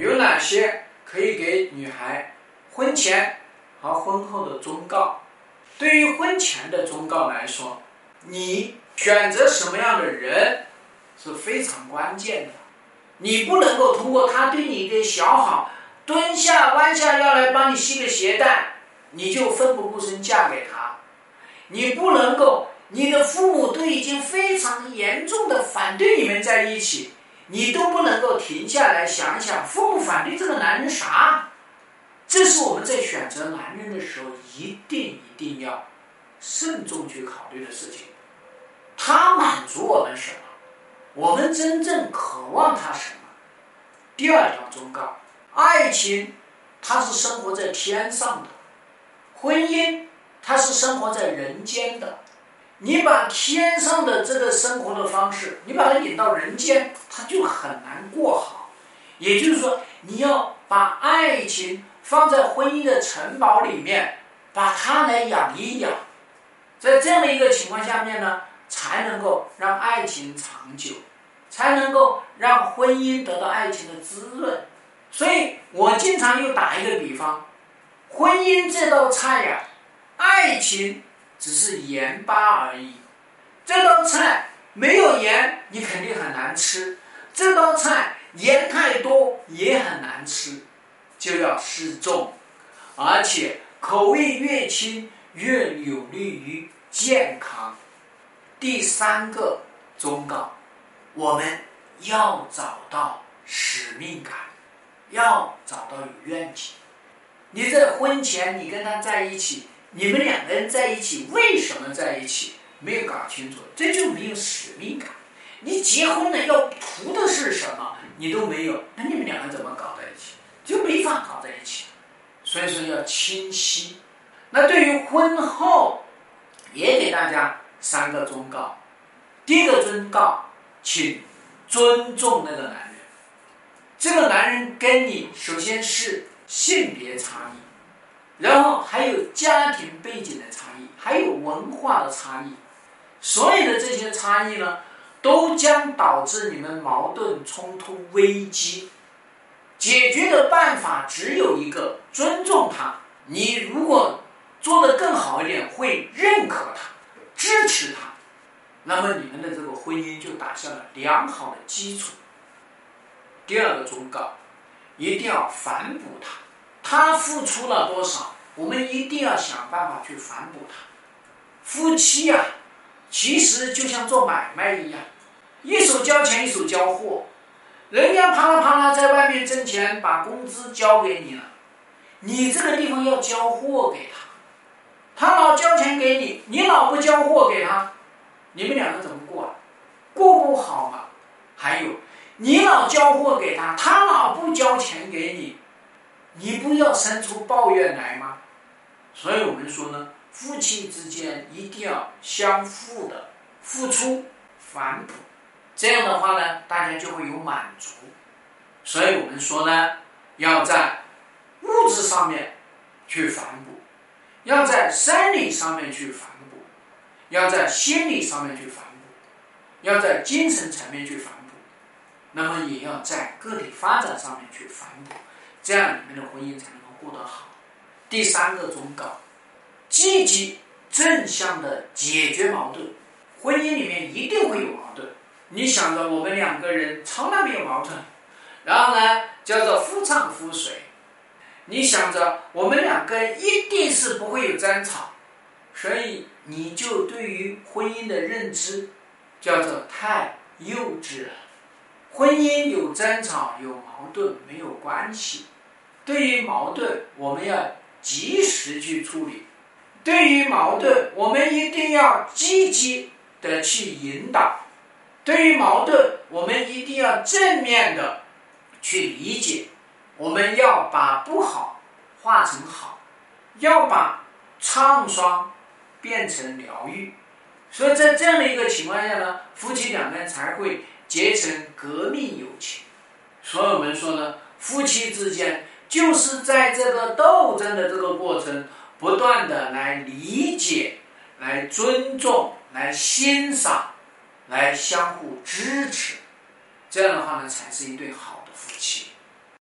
有哪些可以给女孩婚前和婚后的忠告？对于婚前的忠告来说，你选择什么样的人是非常关键的。你不能够通过他对你的小好，蹲下弯下腰来帮你系个鞋带，你就奋不顾身嫁给他。你不能够，你的父母都已经非常严重的反对你们在一起，你都不能够停下来想想，父母反对这个男人啥？这是我们在选择男人的时候一定一定要慎重去考虑的事情。他满足我们什么？我们真正渴望他什么？第二条忠告：爱情，它是生活在天上的；婚姻，它是生活在人间的。你把天上的这个生活的方式，你把它引到人间，它就很难过好。也就是说，你要把爱情放在婚姻的城堡里面，把它来养一养。在这样的一个情况下面呢？才能够让爱情长久，才能够让婚姻得到爱情的滋润。所以我经常又打一个比方：婚姻这道菜呀，爱情只是盐巴而已。这道菜没有盐，你肯定很难吃；这道菜盐太多也很难吃，就要适中，而且口味越轻越有利于健康。第三个忠告，我们要找到使命感，要找到有愿景。你在婚前，你跟他在一起，你们两个人在一起，为什么在一起？没有搞清楚，这就没有使命感。你结婚了要图的是什么？你都没有，那你们两个怎么搞在一起？就没法搞在一起。所以说要清晰。那对于婚后，也给大家。三个忠告，第一个忠告，请尊重那个男人。这个男人跟你首先是性别差异，然后还有家庭背景的差异，还有文化的差异。所有的这些差异呢，都将导致你们矛盾冲突危机。解决的办法只有一个：尊重他。你如果做得更好一点，会认可他。支持他，那么你们的这个婚姻就打下了良好的基础。第二个忠告，一定要反哺他，他付出了多少，我们一定要想办法去反哺他。夫妻呀，其实就像做买卖一样，一手交钱一手交货，人家啪啦啪啦在外面挣钱，把工资交给你了，你这个地方要交货给他。他老交钱给你，你老不交货给他，你们两个怎么过啊？过不好嘛。还有，你老交货给他，他老不交钱给你，你不要生出抱怨来吗？所以我们说呢，夫妻之间一定要相互的付出反哺，这样的话呢，大家就会有满足。所以我们说呢，要在物质上面去反哺。要在生理上面去反哺，要在心理上面去反哺，要在精神层面去反哺，那么也要在个体发展上面去反哺，这样你们的婚姻才能够过得好。第三个忠告：积极正向的解决矛盾。婚姻里面一定会有矛盾，你想着我们两个人从来没有矛盾，然后呢，叫做夫唱妇随。你想着我们两个一定是不会有争吵，所以你就对于婚姻的认知叫做太幼稚了。婚姻有争吵有矛盾没有关系，对于矛盾我们要及时去处理，对于矛盾我们一定要积极的去引导，对于矛盾我们一定要正面的去理解。我们要把不好化成好，要把创伤变成疗愈，所以在这样的一个情况下呢，夫妻两个人才会结成革命友情。所以我们说呢，夫妻之间就是在这个斗争的这个过程，不断的来理解、来尊重、来欣赏、来相互支持，这样的话呢，才是一对好的夫妻。